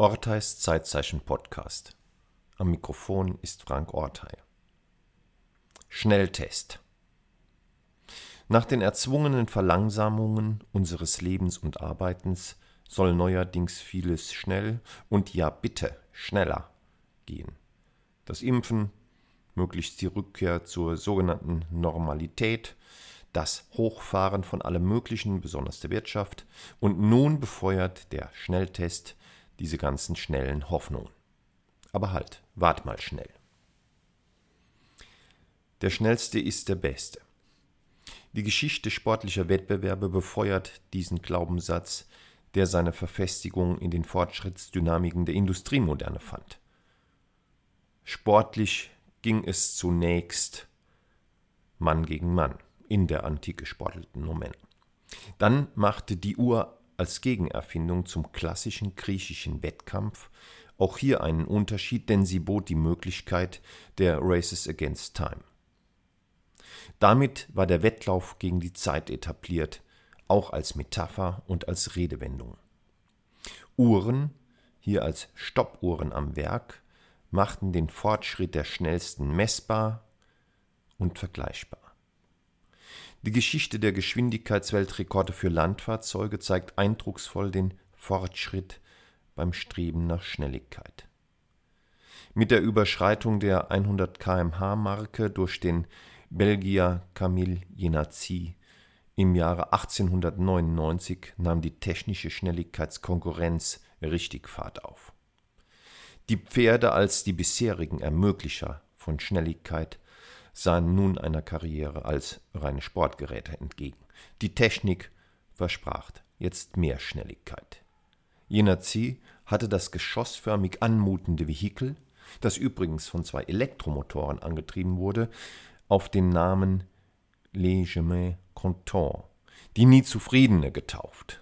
Orteis Zeitzeichen Podcast. Am Mikrofon ist Frank Ortei. Schnelltest. Nach den erzwungenen Verlangsamungen unseres Lebens und Arbeitens soll neuerdings vieles schnell und ja bitte schneller gehen. Das Impfen, möglichst die Rückkehr zur sogenannten Normalität, das Hochfahren von allem Möglichen, besonders der Wirtschaft, und nun befeuert der Schnelltest diese ganzen schnellen Hoffnungen. Aber halt, wart mal schnell. Der Schnellste ist der Beste. Die Geschichte sportlicher Wettbewerbe befeuert diesen Glaubenssatz, der seine Verfestigung in den Fortschrittsdynamiken der Industriemoderne fand. Sportlich ging es zunächst Mann gegen Mann in der Antike sportelten Moment. Dann machte die Uhr als Gegenerfindung zum klassischen griechischen Wettkampf auch hier einen Unterschied, denn sie bot die Möglichkeit der Races Against Time. Damit war der Wettlauf gegen die Zeit etabliert, auch als Metapher und als Redewendung. Uhren, hier als Stoppuhren am Werk, machten den Fortschritt der schnellsten messbar und vergleichbar. Die Geschichte der Geschwindigkeitsweltrekorde für Landfahrzeuge zeigt eindrucksvoll den Fortschritt beim Streben nach Schnelligkeit. Mit der Überschreitung der 100 km/h-Marke durch den Belgier Camille Jenatzy im Jahre 1899 nahm die technische Schnelligkeitskonkurrenz richtig Fahrt auf. Die Pferde als die bisherigen Ermöglicher von Schnelligkeit sahen nun einer Karriere als reine Sportgeräte entgegen. Die Technik versprach jetzt mehr Schnelligkeit. Jener Zieh hatte das geschossförmig anmutende Vehikel, das übrigens von zwei Elektromotoren angetrieben wurde, auf den Namen Jamais Content, die nie Zufriedene getauft.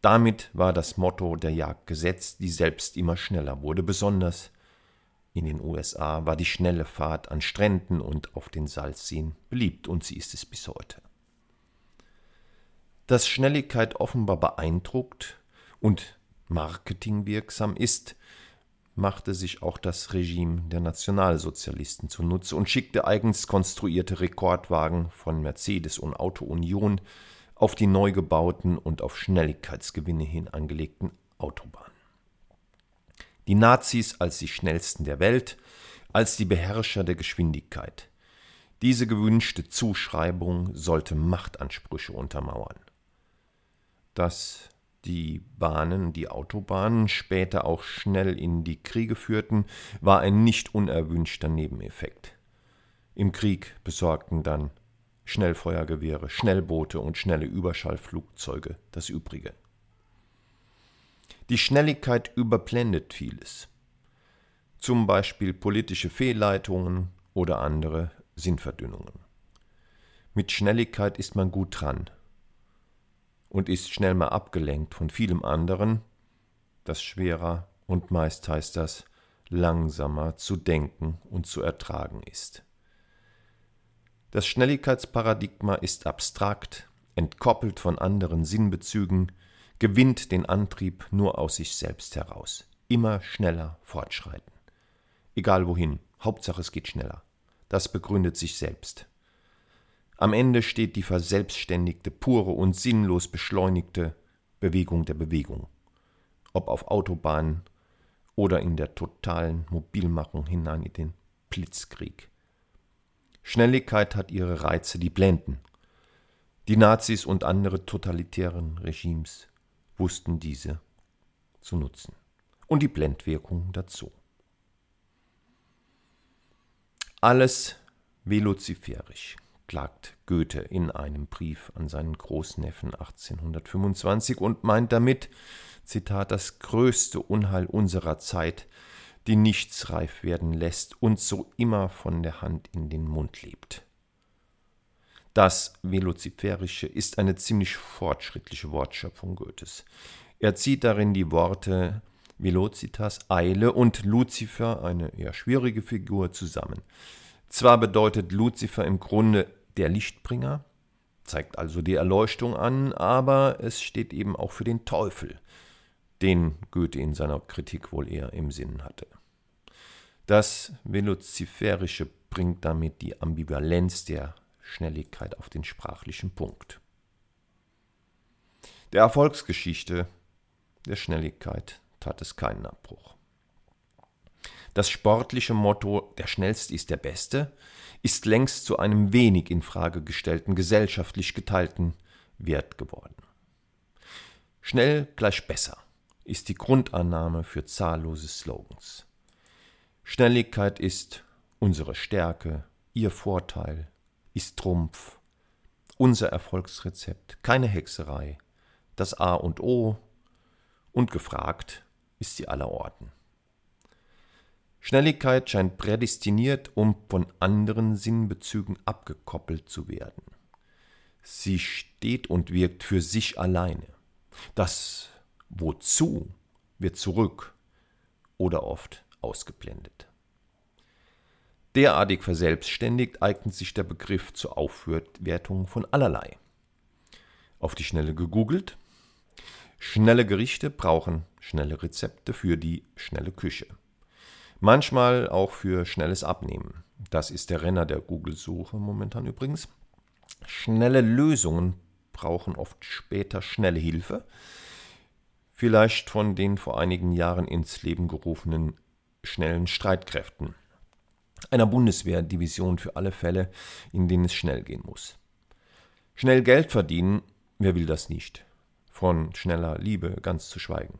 Damit war das Motto der Jagd gesetzt, die selbst immer schneller wurde, besonders in den USA war die schnelle Fahrt an Stränden und auf den Salzseen beliebt und sie ist es bis heute. Dass Schnelligkeit offenbar beeindruckt und marketingwirksam ist, machte sich auch das Regime der Nationalsozialisten zunutze und schickte eigens konstruierte Rekordwagen von Mercedes und Auto Union auf die neu gebauten und auf Schnelligkeitsgewinne hin angelegten Autobahnen die Nazis als die schnellsten der Welt, als die Beherrscher der Geschwindigkeit. Diese gewünschte Zuschreibung sollte Machtansprüche untermauern. Dass die Bahnen, die Autobahnen später auch schnell in die Kriege führten, war ein nicht unerwünschter Nebeneffekt. Im Krieg besorgten dann Schnellfeuergewehre, Schnellboote und schnelle Überschallflugzeuge das Übrige. Die Schnelligkeit überblendet vieles, zum Beispiel politische Fehlleitungen oder andere Sinnverdünnungen. Mit Schnelligkeit ist man gut dran und ist schnell mal abgelenkt von vielem anderen, das schwerer und meist heißt das langsamer zu denken und zu ertragen ist. Das Schnelligkeitsparadigma ist abstrakt, entkoppelt von anderen Sinnbezügen, gewinnt den Antrieb nur aus sich selbst heraus. Immer schneller fortschreiten. Egal wohin, Hauptsache es geht schneller. Das begründet sich selbst. Am Ende steht die verselbstständigte, pure und sinnlos beschleunigte Bewegung der Bewegung. Ob auf Autobahnen oder in der totalen Mobilmachung hinein in den Blitzkrieg. Schnelligkeit hat ihre Reize, die blenden. Die Nazis und andere totalitären Regimes wussten diese zu nutzen. Und die Blendwirkung dazu. Alles veloziferisch, klagt Goethe in einem Brief an seinen Großneffen 1825 und meint damit, Zitat, das größte Unheil unserer Zeit, die nichts reif werden lässt und so immer von der Hand in den Mund lebt. Das Veloziferische ist eine ziemlich fortschrittliche Wortschöpfung Goethes. Er zieht darin die Worte Velocitas, Eile und Luzifer, eine eher schwierige Figur, zusammen. Zwar bedeutet Luzifer im Grunde der Lichtbringer, zeigt also die Erleuchtung an, aber es steht eben auch für den Teufel, den Goethe in seiner Kritik wohl eher im Sinn hatte. Das Veloziferische bringt damit die Ambivalenz der Schnelligkeit auf den sprachlichen Punkt. Der Erfolgsgeschichte der Schnelligkeit tat es keinen Abbruch. Das sportliche Motto Der Schnellste ist der Beste ist längst zu einem wenig in Frage gestellten, gesellschaftlich geteilten Wert geworden. Schnell gleich besser ist die Grundannahme für zahllose Slogans. Schnelligkeit ist unsere Stärke, ihr Vorteil, ist Trumpf, unser Erfolgsrezept, keine Hexerei, das A und O und gefragt ist sie aller Orten. Schnelligkeit scheint prädestiniert, um von anderen Sinnbezügen abgekoppelt zu werden. Sie steht und wirkt für sich alleine. Das Wozu wird zurück oder oft ausgeblendet. Derartig verselbstständigt eignet sich der Begriff zur Aufwertung von allerlei. Auf die Schnelle gegoogelt. Schnelle Gerichte brauchen schnelle Rezepte für die schnelle Küche. Manchmal auch für schnelles Abnehmen. Das ist der Renner der Google-Suche momentan übrigens. Schnelle Lösungen brauchen oft später schnelle Hilfe. Vielleicht von den vor einigen Jahren ins Leben gerufenen schnellen Streitkräften einer Bundeswehrdivision für alle Fälle, in denen es schnell gehen muss. Schnell Geld verdienen, wer will das nicht? Von schneller Liebe ganz zu schweigen.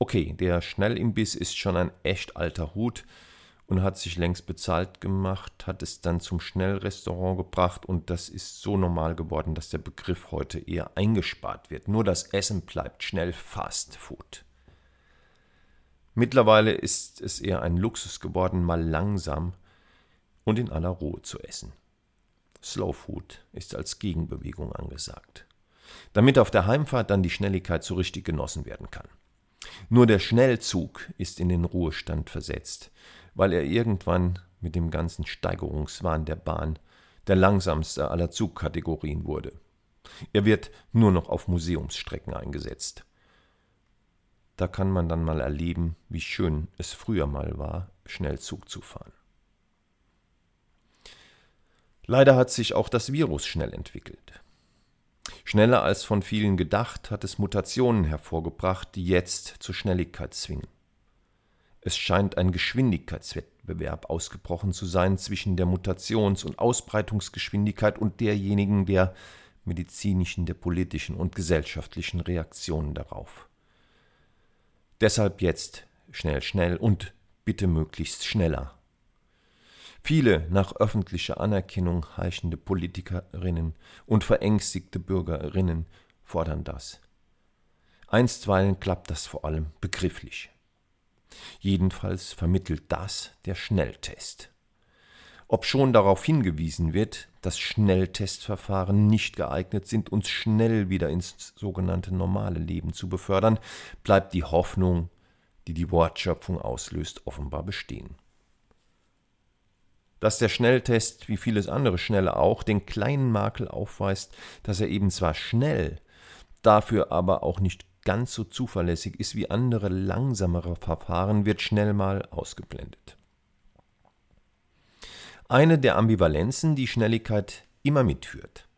Okay, der Schnellimbiss ist schon ein echt alter Hut und hat sich längst bezahlt gemacht, hat es dann zum Schnellrestaurant gebracht und das ist so normal geworden, dass der Begriff heute eher eingespart wird. Nur das Essen bleibt schnell Fast Food. Mittlerweile ist es eher ein Luxus geworden, mal langsam und in aller Ruhe zu essen. Slow Food ist als Gegenbewegung angesagt, damit auf der Heimfahrt dann die Schnelligkeit so richtig genossen werden kann. Nur der Schnellzug ist in den Ruhestand versetzt, weil er irgendwann mit dem ganzen Steigerungswahn der Bahn der langsamste aller Zugkategorien wurde. Er wird nur noch auf Museumsstrecken eingesetzt. Da kann man dann mal erleben, wie schön es früher mal war, schnell Zug zu fahren. Leider hat sich auch das Virus schnell entwickelt. Schneller als von vielen gedacht, hat es Mutationen hervorgebracht, die jetzt zur Schnelligkeit zwingen. Es scheint ein Geschwindigkeitswettbewerb ausgebrochen zu sein zwischen der Mutations- und Ausbreitungsgeschwindigkeit und derjenigen der medizinischen, der politischen und gesellschaftlichen Reaktionen darauf. Deshalb jetzt schnell, schnell und bitte möglichst schneller. Viele nach öffentlicher Anerkennung heischende Politikerinnen und verängstigte Bürgerinnen fordern das. Einstweilen klappt das vor allem begrifflich. Jedenfalls vermittelt das der Schnelltest. Ob schon darauf hingewiesen wird, dass Schnelltestverfahren nicht geeignet sind, uns schnell wieder ins sogenannte normale Leben zu befördern, bleibt die Hoffnung, die die Wortschöpfung auslöst, offenbar bestehen. Dass der Schnelltest, wie vieles andere Schnelle auch, den kleinen Makel aufweist, dass er eben zwar schnell, dafür aber auch nicht ganz so zuverlässig ist wie andere langsamere Verfahren, wird schnell mal ausgeblendet. Eine der Ambivalenzen, die Schnelligkeit immer mitführt.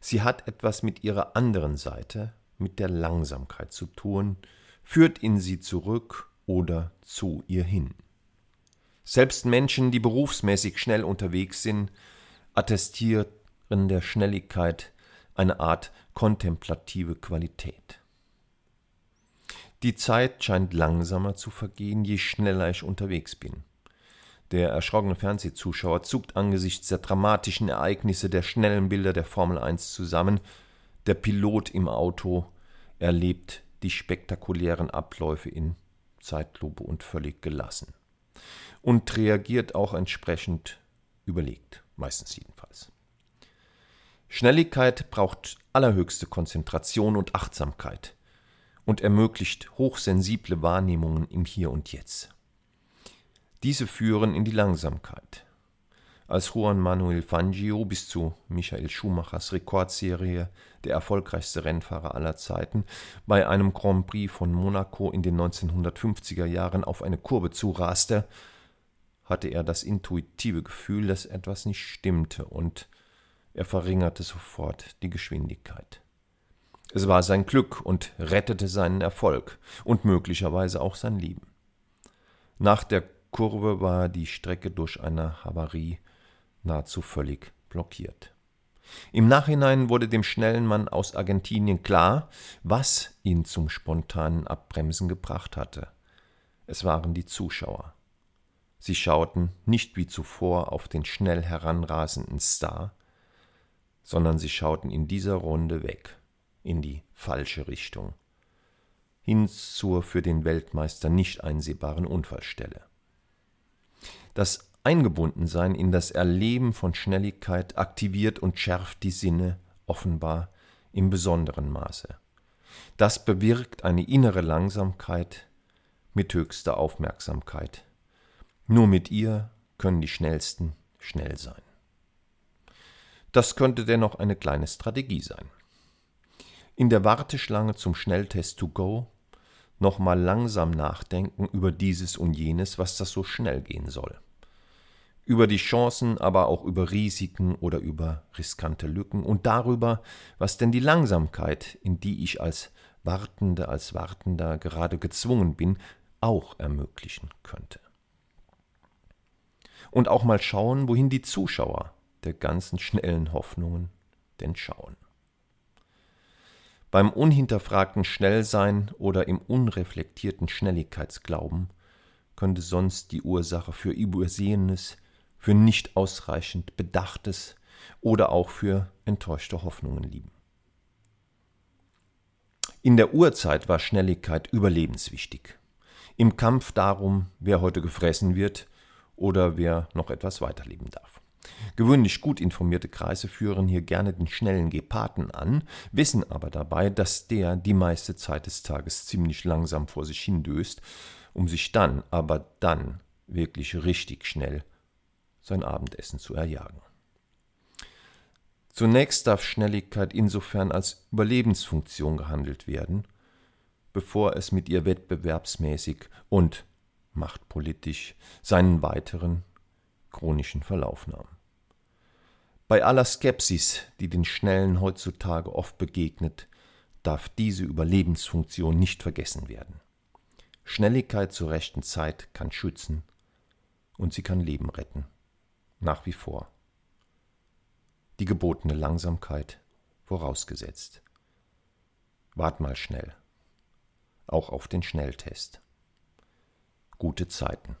Sie hat etwas mit ihrer anderen Seite, mit der Langsamkeit zu tun, führt in sie zurück oder zu ihr hin. Selbst Menschen, die berufsmäßig schnell unterwegs sind, attestieren der Schnelligkeit eine Art kontemplative Qualität. Die Zeit scheint langsamer zu vergehen, je schneller ich unterwegs bin. Der erschrockene Fernsehzuschauer zuckt angesichts der dramatischen Ereignisse der schnellen Bilder der Formel 1 zusammen. Der Pilot im Auto erlebt die spektakulären Abläufe in Zeitlupe und völlig gelassen. Und reagiert auch entsprechend überlegt, meistens jedenfalls. Schnelligkeit braucht allerhöchste Konzentration und Achtsamkeit und ermöglicht hochsensible Wahrnehmungen im Hier und Jetzt. Diese führen in die Langsamkeit. als Juan Manuel Fangio bis zu Michael Schumachers Rekordserie der erfolgreichste Rennfahrer aller Zeiten bei einem Grand Prix von Monaco in den 1950er Jahren auf eine Kurve zuraste, hatte er das intuitive Gefühl, dass etwas nicht stimmte, und er verringerte sofort die Geschwindigkeit. Es war sein Glück und rettete seinen Erfolg und möglicherweise auch sein Leben. Nach der Kurve war die Strecke durch eine Havarie nahezu völlig blockiert. Im Nachhinein wurde dem schnellen Mann aus Argentinien klar, was ihn zum spontanen Abbremsen gebracht hatte. Es waren die Zuschauer. Sie schauten nicht wie zuvor auf den schnell heranrasenden Star, sondern sie schauten in dieser Runde weg, in die falsche Richtung, hin zur für den Weltmeister nicht einsehbaren Unfallstelle. Das Eingebundensein in das Erleben von Schnelligkeit aktiviert und schärft die Sinne offenbar im besonderen Maße. Das bewirkt eine innere Langsamkeit mit höchster Aufmerksamkeit. Nur mit ihr können die Schnellsten schnell sein. Das könnte dennoch eine kleine Strategie sein. In der Warteschlange zum Schnelltest to go nochmal langsam nachdenken über dieses und jenes, was das so schnell gehen soll über die Chancen, aber auch über Risiken oder über riskante Lücken und darüber, was denn die Langsamkeit, in die ich als Wartende, als Wartender gerade gezwungen bin, auch ermöglichen könnte. Und auch mal schauen, wohin die Zuschauer der ganzen schnellen Hoffnungen denn schauen. Beim unhinterfragten Schnellsein oder im unreflektierten Schnelligkeitsglauben könnte sonst die Ursache für Übersehenes für nicht ausreichend Bedachtes oder auch für enttäuschte Hoffnungen lieben. In der Urzeit war Schnelligkeit überlebenswichtig. Im Kampf darum, wer heute gefressen wird oder wer noch etwas weiterleben darf. Gewöhnlich gut informierte Kreise führen hier gerne den schnellen Geparden an, wissen aber dabei, dass der die meiste Zeit des Tages ziemlich langsam vor sich hindöst, um sich dann, aber dann wirklich richtig schnell sein Abendessen zu erjagen. Zunächst darf Schnelligkeit insofern als Überlebensfunktion gehandelt werden, bevor es mit ihr wettbewerbsmäßig und machtpolitisch seinen weiteren chronischen Verlauf nahm. Bei aller Skepsis, die den Schnellen heutzutage oft begegnet, darf diese Überlebensfunktion nicht vergessen werden. Schnelligkeit zur rechten Zeit kann schützen und sie kann Leben retten nach wie vor. Die gebotene Langsamkeit vorausgesetzt. Wart mal schnell. Auch auf den Schnelltest. Gute Zeiten.